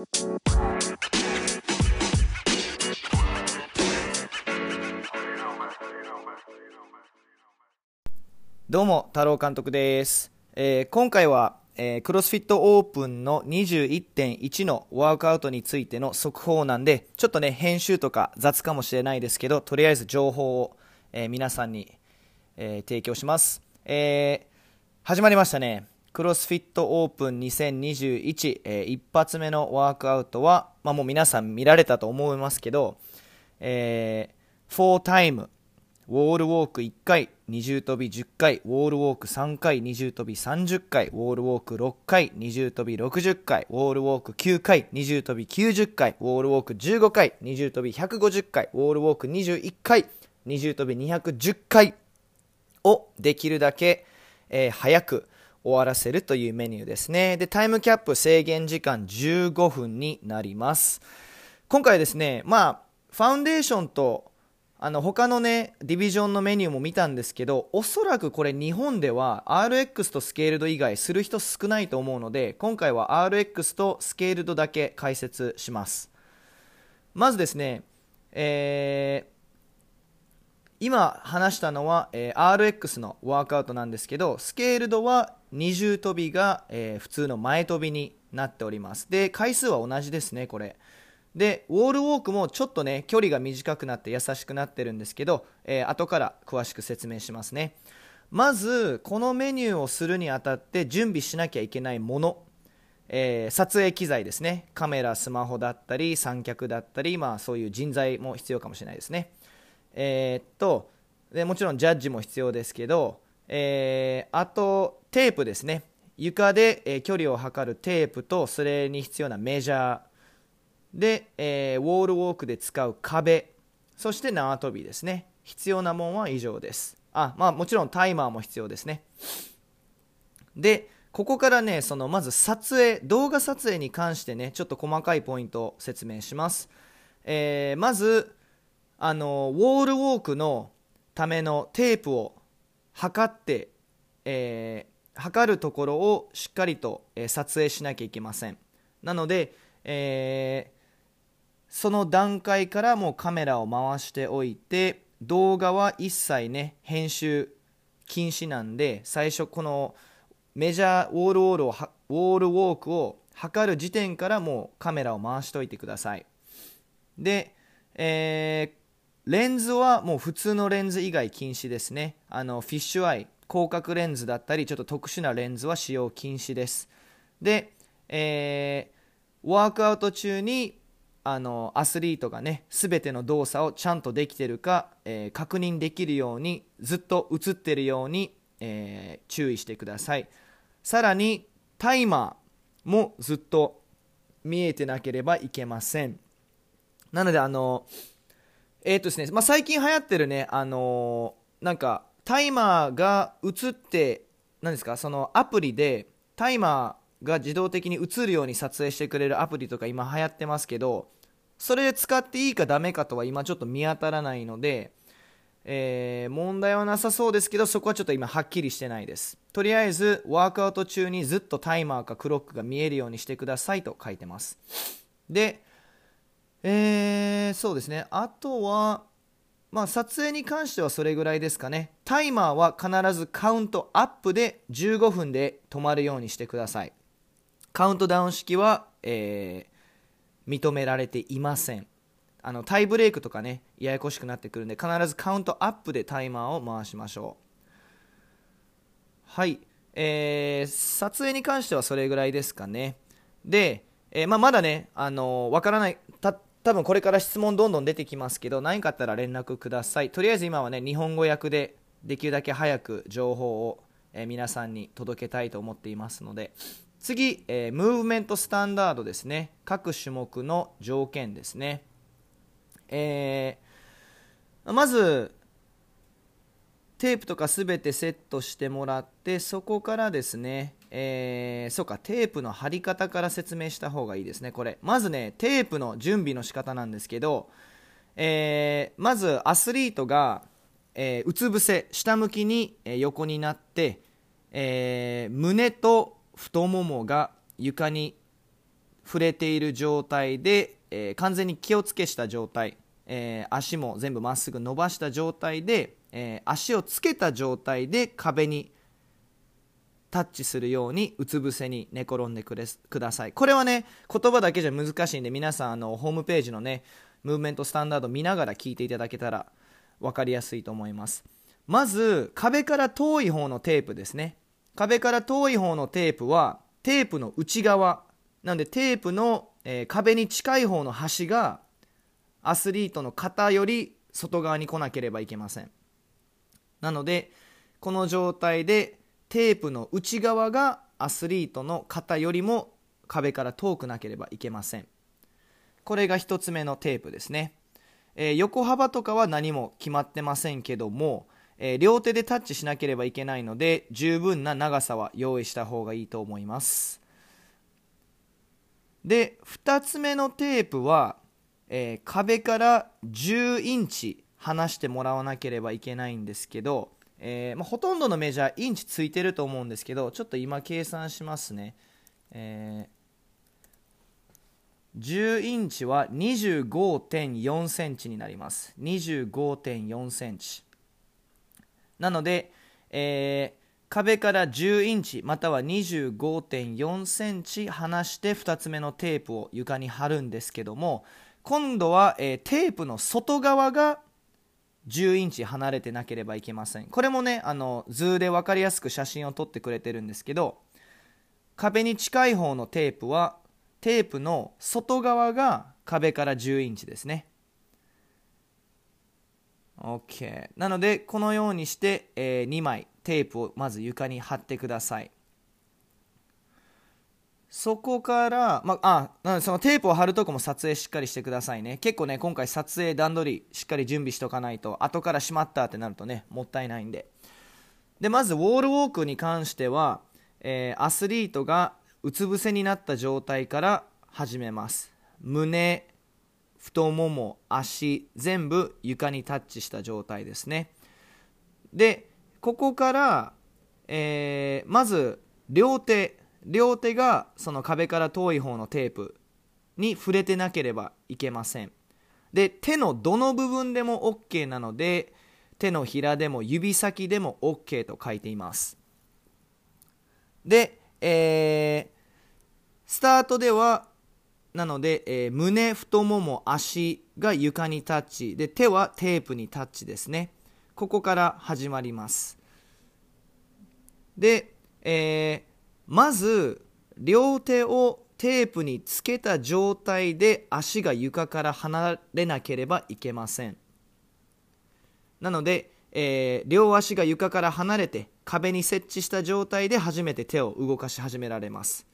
どうも、太郎監督です。えー、今回は、えー、クロスフィットオープンの21.1のワークアウトについての速報なんで、ちょっとね、編集とか雑かもしれないですけど、とりあえず情報を、えー、皆さんに、え提供します。え始まりましたね。クロスフィットオープン2021、え一発目のワークアウトは、まあ、もう皆さん見られたと思いますけど、えー、4タイム、ウォールウォーク1回、二重跳び10回、ウォールウォーク3回、二重跳び30回、ウォールウォーク6回、二重跳び60回、ウォールウォーク9回、二重跳び90回、ウォールウォーク15回、二重跳び150回、ウォールウォーク21回、二重跳び210回をできるだけ、えー、早く終わらせるというメニューですね。で、タイムキャップ制限時間15分になります。今回ですね、まあ、ファウンデーションとあの他のねディビジョンのメニューも見たんですけどおそらくこれ日本では RX とスケールド以外する人少ないと思うので今回は RX とスケールドだけ解説しますまずですね、えー、今話したのは、えー、RX のワークアウトなんですけどスケールドは二重跳びが、えー、普通の前跳びになっております。で回数は同じですねこれ。でウォールウォークもちょっとね距離が短くなって優しくなってるんですけど、えー、後から詳しく説明しますね。まずこのメニューをするにあたって準備しなきゃいけないもの、えー、撮影機材ですね。カメラスマホだったり三脚だったり、まあ、そういう人材も必要かもしれないですね。えー、っとでもちろんジャッジも必要ですけど、えー、あとテープですね。床で、え距離を測るテープとそれに必要なメジャーで、えー、ウォールウォークで使う壁。そして縄跳びですね。必要なものは以上です。あまあもちろんタイマーも必要ですね。でここからねそのまず撮影動画撮影に関してねちょっと細かいポイントを説明します、えー、まずあのウォールウォークのためのテープを測って、えー、測るところをしっかりと、え、撮影しなきゃいけません。なので、えその段階からもうカメラを回しておいて動画は一切ね編集禁止なんで最初このメジャーウォールウォールをウォールウォークを測る時点からもうカメラを回しておいてください。で、えー、レンズはもう普通のレンズ以外禁止ですね。あのフィッシュアイ広角レンズだったりちょっと特殊なレンズは使用禁止です。で、えー、ワークアウト中にあのアスリートがね全ての動作をちゃんとできてるか、えー、確認できるようにずっと映ってるように、えー、注意してください。さらにタイマーもずっと見えてなければいけません。なのであのえー、とですね、まあ、最近流行ってるねあのなんかタイマーが映って何ですかそのアプリでタイマーが自動的に映るように撮影してくれるアプリとか今流行ってますけどそれで使っていいかダメかとは今ちょっと見当たらないので、えー、問題はなさそうですけどそこはちょっと今はっきりしてないです。とりあえずワークアウト中にずっとタイマーかクロックが見えるようにしてくださいと書いてます。でえー、そうですね。あとはまあ、撮影に関してはそれぐらいですかね。タイマーは必ずカウントアップで15分で止まるようにしてください。カウントダウン式は、えー、認められていません。あのタイブレークとかねややこしくなってくるんで必ずカウントアップでタイマーを回しましょう。はい、えー、撮影に関してはそれぐらいですかね。で、えー、まあ、まだね、あのわからない多分これから質問どんどん出てきますけど何かあったら連絡ください。とりあえず今はね日本語訳でできるだけ早く情報を、え、皆さんに届けたいと思っていますので次、えー、ムーブメントスタンダードですね。各種目の条件ですね、えー、まずテープとかすべてセットしてもらってそこからですね、えー、そうかテープの貼り方から説明した方がいいですねこれ。まずねテープの準備の仕方なんですけど、えー、まずアスリートが、えー、うつ伏せ下向きに、え横になって、え胸と太ももが床に触れている状態で、え、完全に気をつけした状態、えー、足も全部まっすぐ伸ばした状態で、えー、足をつけた状態で壁にタッチするようにうつ伏せに寝転んでくれください。これはね言葉だけじゃ難しいんで皆さんあのホームページのねムーブメントスタンダード見ながら聞いていただけたら分かりやすいと思います。まず壁から遠い方のテープですね。壁から遠い方のテープはテープの内側。なんでテープの、えー、壁に近い方の端がアスリートの肩より外側に来なければいけません。なのでこの状態でテープの内側がアスリートの肩よりも壁から遠くなければいけません。これが1つ目のテープですね、えー、横幅とかは何も決まってませんけども、えー、両手でタッチしなければいけないので十分な長さは用意した方がいいと思います。で2つ目のテープは、えー、壁から10インチ離してもらわなければいけないんですけどえー、まあ、ほとんどのメジャーインチついてると思うんですけどちょっと今計算しますね、えー、10インチは25.4センチになります。25.4センチ。なので、え、壁から10インチまたは25.4センチ離して2つ目のテープを床に貼るんですけども今度は、えー、テープの外側が10インチ離れてなければいけません。これもねあの図で分かりやすく写真を撮ってくれてるんですけど壁に近い方のテープはテープの外側が壁から10インチですね。OK なのでこのようにして、えー、2枚テープをまず床に貼ってください。そこから、まあ、あそのテープを貼るとこも撮影しっかりしてくださいね。結構ね、今回撮影段取りしっかり準備しておかないと、後からしまったってなるとね、もったいないんで。で、まず、ウォールウォークに関しては、えー、アスリートがうつ伏せになった状態から始めます。胸、太もも、足、全部床にタッチした状態ですね。で、ここから、えー、まず、両手、両手がその壁から遠い方のテープに触れてなければいけません。で手のどの部分でも OK なので手のひらでも指先でも OK と書いています。で、えー、スタートではなので、えー、胸太もも足が床にタッチ。で手はテープにタッチですね。ここから始まります。で、えー、まず両手をテープにつけた状態で足が床から離れなければいけません。なので、えー、両足が床から離れて壁に設置した状態で初めて手を動かし始められます。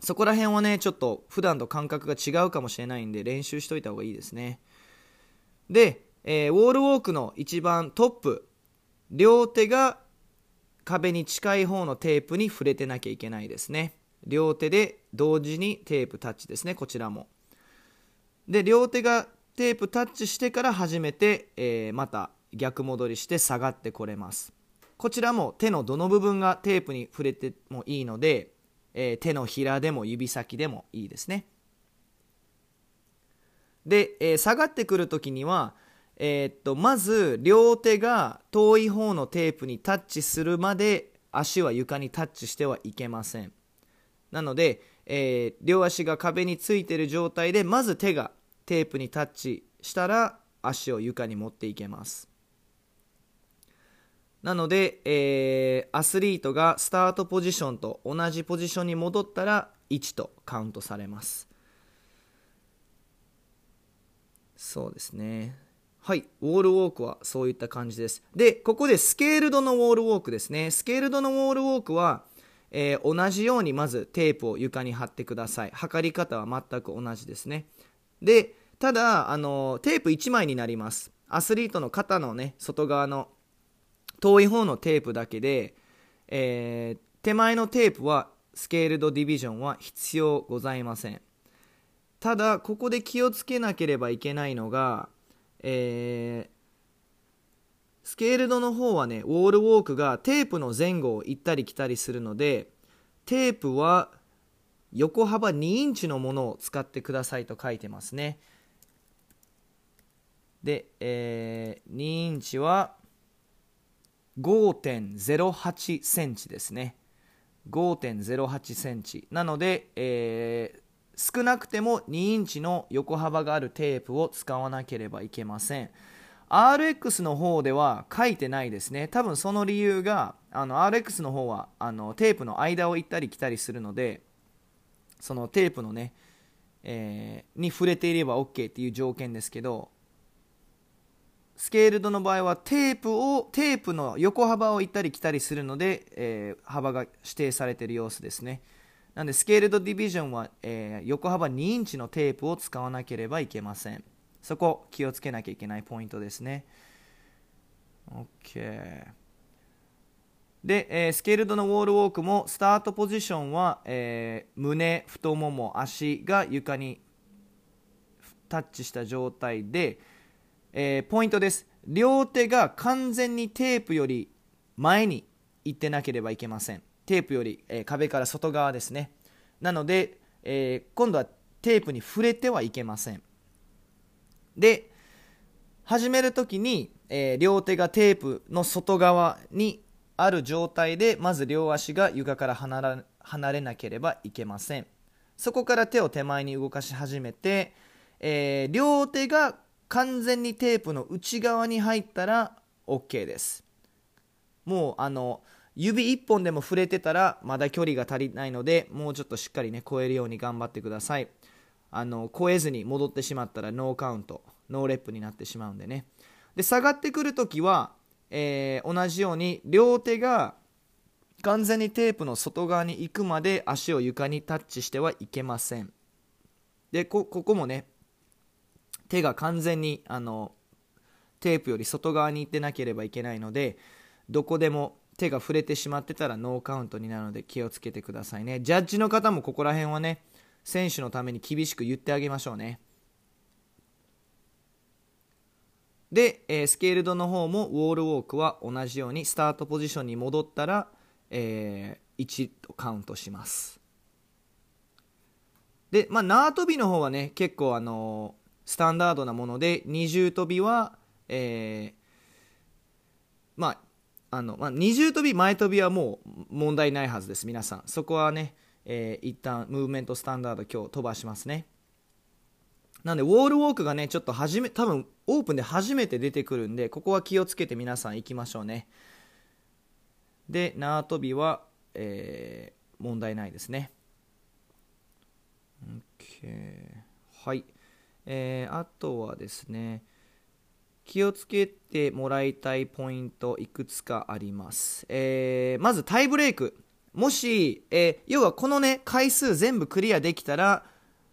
そこら辺はねちょっと普段と感覚が違うかもしれないんで練習しといた方がいいですね。で、えー、ウォールウォークの一番トップ両手が壁に近い方のテープに触れてなきゃいけないですね。両手で同時にテープタッチですね。こちらも。で両手がテープタッチしてから初めて、えー、また逆戻りして下がってこれます。こちらも手のどの部分がテープに触れてもいいので、えー、手のひらでも指先でもいいですね。で、えー、下がってくるときにはえー、っとまず両手が遠い方のテープにタッチするまで足は床にタッチしてはいけません。なので、えー、両足が壁についている状態でまず手がテープにタッチしたら足を床に持っていけます。なので、えー、アスリートがスタートポジションと同じポジションに戻ったら1とカウントされます。そうですね。はい、ウォールウォークはそういった感じです。で、ここでスケールドのウォールウォークですね。スケールドのウォールウォークは、えー、同じようにまずテープを床に貼ってください。測り方は全く同じですね。で、ただ、あのテープ1枚になります。アスリートの肩のね、外側の遠い方のテープだけで、えー、手前のテープはスケールドディビジョンは必要ございません。ただ、ここで気をつけなければいけないのが、えー、スケールドの方はねウォールウォークがテープの前後を行ったり来たりするのでテープは横幅2インチのものを使ってくださいと書いてますね。で、えー、2インチは5.08センチですね。5.08センチ。なので、えー、少なくても2インチの横幅があるテープを使わなければいけません。RX の方では書いてないですね。多分その理由が、あの RX の方はあのテープの間を行ったり来たりするので、そのテープのね、えー、に触れていれば OK っていう条件ですけど、スケールドの場合はテープをテープの横幅を行ったり来たりするので、えー、幅が指定されている様子ですねなんでスケールドディビジョンは、えー、横幅2インチのテープを使わなければいけません。そこ気をつけなきゃいけないポイントですね。OK で、えー、スケールドのウォールウォークもスタートポジションは、えー、胸、太もも、足が床にタッチした状態で、えー、ポイントです。両手が完全にテープより前に行ってなければいけません。テープより、えー、壁から外側ですね。なので、えー、今度はテープに触れてはいけません。で始めるときに、え両手がテープの外側にある状態でまず両足が床から離ら離れなければいけません。そこから手を手前に動かし始めて、えー、両手が完全にテープの内側に入ったら OK です。もうあの指1本でも触れてたらまだ距離が足りないのでもうちょっとしっかりね超えるように頑張ってください。あの超えずに戻ってしまったらノーカウントノーレップになってしまうんでね。で下がってくるときは、えー、同じように両手が完全にテープの外側に行くまで足を床にタッチしてはいけません。でここもね手が完全にあのテープより外側に行ってなければいけないのでどこでも手が触れてしまってたらノーカウントになるので気をつけてくださいね。ジャッジの方もここら辺はね選手のために厳しく言ってあげましょうね。で、えー、スケールドの方もウォールウォークは同じようにスタートポジションに戻ったら、えー、1とカウントします。で、まあ、縄跳びの方はね結構あのースタンダードなもので二重跳びは、えー、まああの、まあ、二重跳び前跳びはもう問題ないはずです皆さん。そこはね、えー、一旦ムーブメントスタンダード今日飛ばしますね。なんでウォールウォークがねちょっと初め多分オープンで初めて出てくるんでここは気をつけて皆さん行きましょうね。で縄跳びは、えー、問題ないですね。OK はい。えー、あとはですね気をつけてもらいたいポイントいくつかあります、えー、まずタイブレイク。もし、えー、要はこのね回数全部クリアできたら、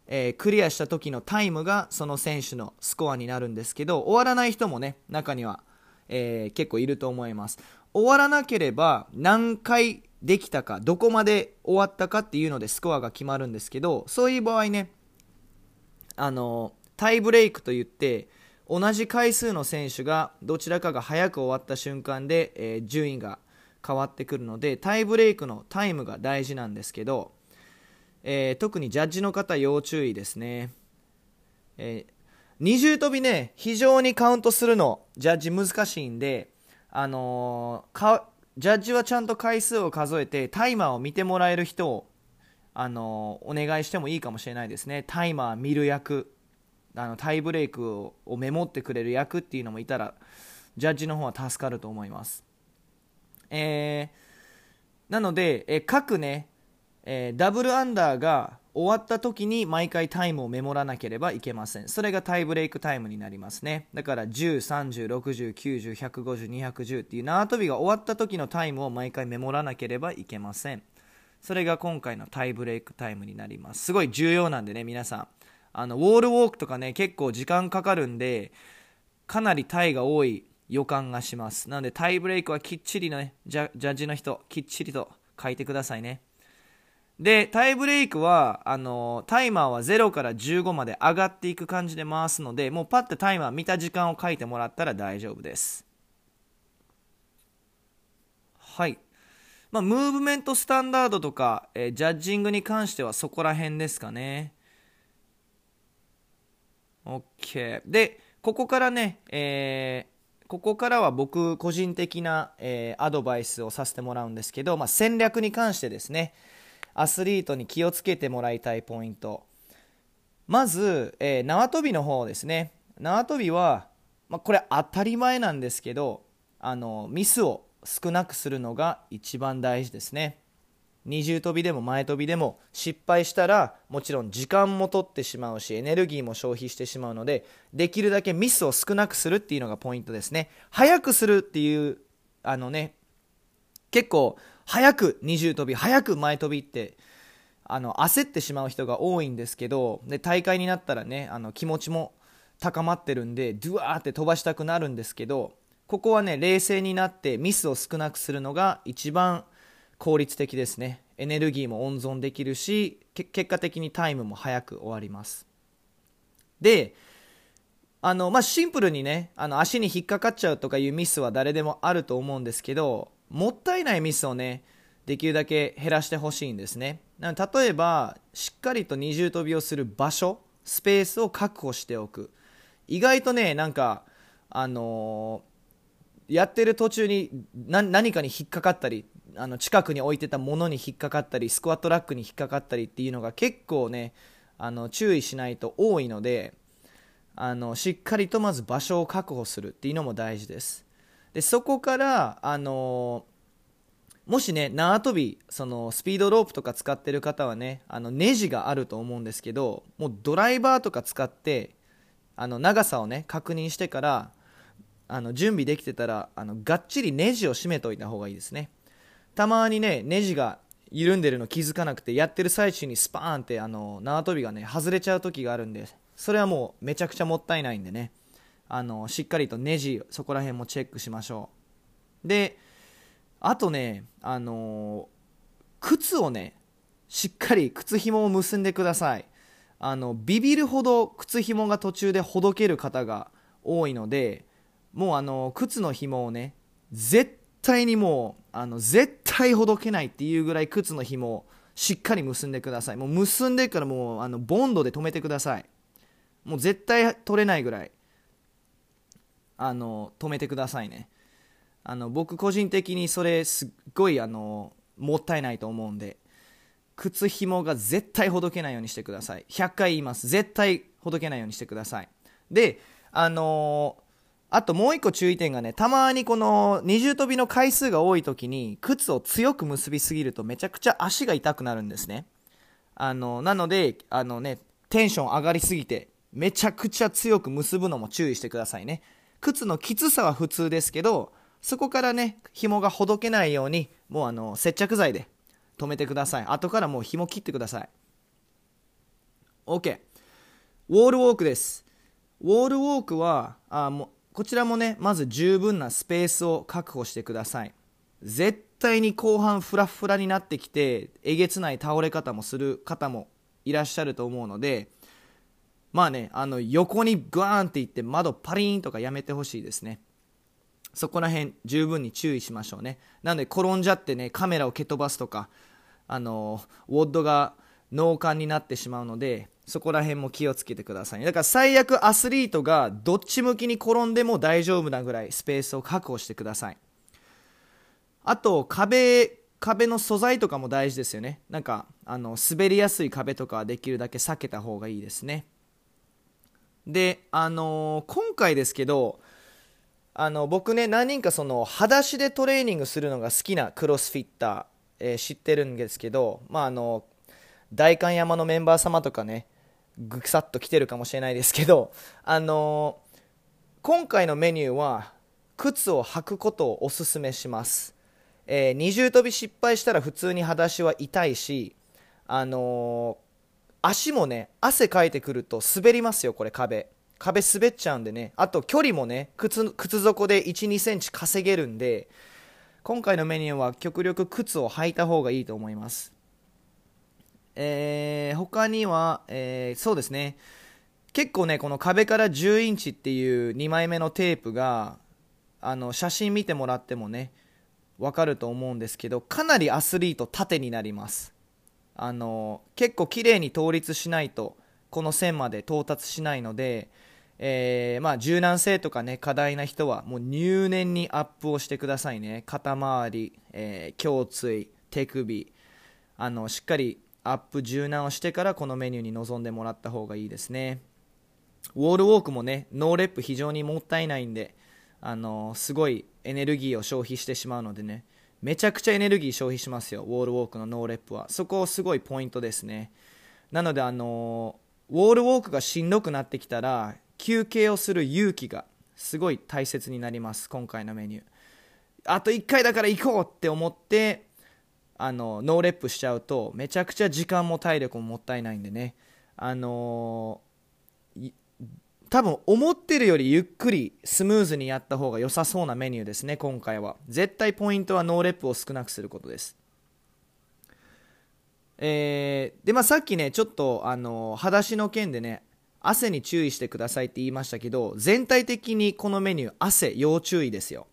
えー、クリアした時のタイムがその選手のスコアになるんですけど終わらない人もね中には、え結構いると思います。終わらなければ何回できたかどこまで終わったかっていうのでスコアが決まるんですけどそういう場合ねあのタイブレイクといって同じ回数の選手がどちらかが早く終わった瞬間で、えー、順位が変わってくるのでタイブレイクのタイムが大事なんですけど、えー、特にジャッジの方要注意ですね、えー、二重跳びね非常にカウントするのジャッジ難しいんで、あのー、ジャッジはちゃんと回数を数えてタイマーを見てもらえる人を、あのお願いしてもいいかもしれないですね。タイマー見る役。あのタイブレークをメモってくれる役っていうのもいたらジャッジの方は助かると思います、えー、なので、え各ね、えー、ダブルアンダーが終わった時に毎回タイムをメモらなければいけません。それがタイブレイクタイムになりますね。だから10、30、60、90、150、210っていう縄跳びが終わった時のタイムを毎回メモらなければいけません。それが今回のタイブレイクタイムになります。すごい重要なんでね皆さん。あのウォールウォークとかね結構時間かかるんでかなりタイが多い予感がします。なのでタイブレイクはきっちりねジャッジの人きっちりと書いてくださいね。でタイブレイクはあのタイマーは0から15まで上がっていく感じで回すのでもうパッてタイマー見た時間を書いてもらったら大丈夫です。はい。まあ、ムーブメントスタンダードとか、えー、ジャッジングに関してはそこら辺ですかね。OK。で、ここからね、えー、ここからは僕個人的な、えー、アドバイスをさせてもらうんですけど、まあ、戦略に関してですね、アスリートに気をつけてもらいたいポイント。まず、えー、縄跳びの方ですね。縄跳びは、まあ、これ当たり前なんですけど、あの、ミスを少なくするのが一番大事ですね二重跳びでも前跳びでも失敗したらもちろん時間も取ってしまうしエネルギーも消費してしまうのでできるだけミスを少なくするっていうのがポイントですね。早くするっていうあのね結構早く二重跳び早く前跳びってあの焦ってしまう人が多いんですけどで大会になったらねあの気持ちも高まってるんでドゥワーって飛ばしたくなるんですけどここはね、冷静になってミスを少なくするのが一番効率的ですね。エネルギーも温存できるし、結果的にタイムも早く終わります。で、あの、まあ、シンプルにね、あの、足に引っかかっちゃうとかいうミスは誰でもあると思うんですけど、もったいないミスをね、できるだけ減らしてほしいんですね。例えば、しっかりと二重跳びをする場所、スペースを確保しておく。意外とね、なんか、あのーやってる途中に何かに引っかかったりあの近くに置いてたものに引っかかったりスクワットラックに引っかかったりっていうのが結構ねあの注意しないと多いのであのしっかりとまず場所を確保するっていうのも大事です。でそこからあのもしね縄跳びそのスピードロープとか使ってる方はねあのネジがあると思うんですけどもうドライバーとか使ってあの長さをね確認してからあの準備できてたらあのがっちりネジを締めておいた方がいいですね。たまにねネジが緩んでるの気づかなくてやってる最中にスパーンってあの縄跳びがね外れちゃう時があるんでそれはもうめちゃくちゃもったいないんでね。あのしっかりとネジそこら辺もチェックしましょう。であとねあの靴をねしっかり靴紐を結んでください。あのビビるほど靴紐が途中でほどける方が多いのでもうあの靴の紐をね絶対にもうあの絶対ほどけないっていうぐらい靴の紐をしっかり結んでください。もう結んでからもうあのボンドで止めてください。もう絶対取れないぐらいあの止めてくださいね。あの僕個人的にそれすっごいあのもったいないと思うんで靴紐が絶対ほどけないようにしてください。100回言います。絶対ほどけないようにしてください。であのあともう一個注意点がね、たまにこの二重跳びの回数が多い時に、靴を強く結びすぎるとめちゃくちゃ足が痛くなるんですね。あの、なので、あのね、テンション上がりすぎて、めちゃくちゃ強く結ぶのも注意してくださいね。靴のきつさは普通ですけど、そこからね、紐がほどけないように、もうあの、接着剤で止めてください。後からもう紐切ってください。OK。ウォールウォークです。ウォールウォークは、あもこちらもねまず十分なスペースを確保してください。絶対に後半フラフラになってきてえげつない倒れ方もする方もいらっしゃると思うのでまあねあの横にグワーンっていって窓パリーンとかやめてほしいですね。そこら辺十分に注意しましょうね。なので転んじゃってねカメラを蹴飛ばすとかあのウォッドが脳幹になってしまうのでそこら辺も気をつけてください。だから最悪アスリートがどっち向きに転んでも大丈夫なぐらいスペースを確保してください。あと壁、壁の素材とかも大事ですよね。なんかあの滑りやすい壁とかはできるだけ避けた方がいいですね。で、あのー、今回ですけど、あの僕ね何人かその裸足でトレーニングするのが好きなクロスフィッター、えー、知ってるんですけど、まあ、あの代官山のメンバー様とかねぐさっと来てるかもしれないですけど、あのー、今回のメニューは靴を履くことをおすすめします、えー、二重跳び失敗したら普通に裸足は痛いし、あのー、足もね汗かいてくると滑りますよこれ壁。壁滑っちゃうんでね。あと距離もね靴靴底で1 2センチ稼げるんで今回のメニューは極力靴を履いた方がいいと思います。えー、他には、えー、そうですね、結構ね、この壁から10インチっていう2枚目のテープが、あの写真見てもらってもね、わかると思うんですけどかなりアスリート縦になります。あの結構綺麗に倒立しないとこの線まで到達しないので、えー、まあ、柔軟性とかね課題な人はもう入念にアップをしてくださいね。肩周り、えー、胸椎手首あのしっかりアップ柔軟をしてからこのメニューに臨んでもらった方がいいですね。 wall walk もね no rep 非常にもったいないんであのすごいエネルギーを消費してしまうのでねめちゃくちゃエネルギー消費しますよ wall walk の no rep は。そこすごいポイントですね。なのであの wall walk がしんどくなってきたら休憩をする勇気がすごい大切になります今回のメニュー。あと1回だから行こうって思ってあの no rep しちゃうとめちゃくちゃ時間も体力ももったいないんでね。あのー、多分思ってるよりゆっくりスムーズにやった方が良さそうなメニューですね今回は。絶対ポイントは no rep を少なくすることです。えー、でまあさっきねちょっとあの裸足の件でね汗に注意してくださいって言いましたけど全体的にこのメニュー汗要注意ですよ。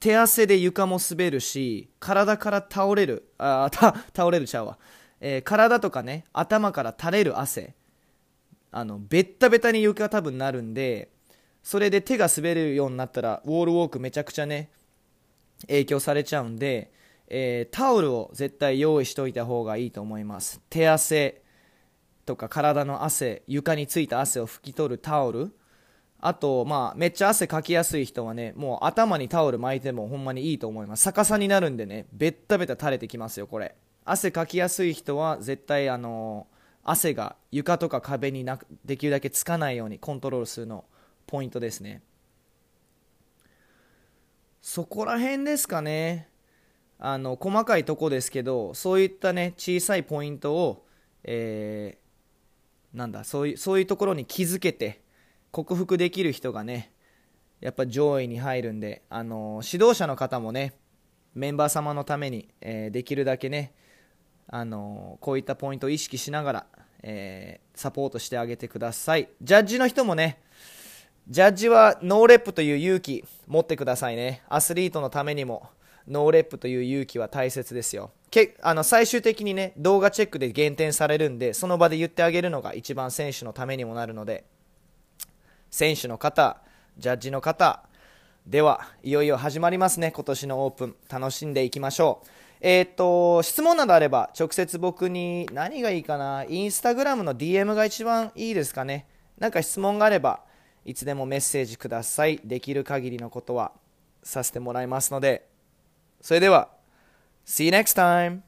手汗で床も滑るし体から倒れるあ倒れるちゃうわ、えー、体とかね頭から垂れる汗。あのベッタベタに床多分なるんでそれで手が滑るようになったらウォールウォークめちゃくちゃね影響されちゃうんで、えー、タオルを絶対用意しておいた方がいいと思います。手汗とか体の汗床についた汗を拭き取るタオル。あと、まあ、めっちゃ汗かきやすい人はね、もう頭にタオル巻いてもほんまにいいと思います。逆さになるんでね、ベッタベタ垂れてきますよ、これ。汗かきやすい人は絶対、あのー、汗が床とか壁になできるだけつかないようにコントロールするのポイントですね。そこら辺ですかね。あの、細かいとこですけど、そういったね、小さいポイントを、えー、なんだ、そういう、そういうところに気づけて、克服できる人がねやっぱ上位に入るんで、あの指導者の方もねメンバー様のために、えー、できるだけね、あのこういったポイントを意識しながら、えー、サポートしてあげてください。ジャッジの人もねジャッジは no rep という勇気持ってくださいね。アスリートのためにも no rep という勇気は大切ですよ。けあの最終的にね動画チェックで減点されるんでその場で言ってあげるのが一番選手のためにもなるので選手の方、ジャッジの方、では、いよいよ始まりますね、今年のオープン。楽しんでいきましょう。えー、っと、質問などあれば、直接僕に何がいいかな、インスタグラムの DM が一番いいですかね。なんか質問があれば、いつでもメッセージください。できる限りのことはさせてもらいますので。それでは、See you next time!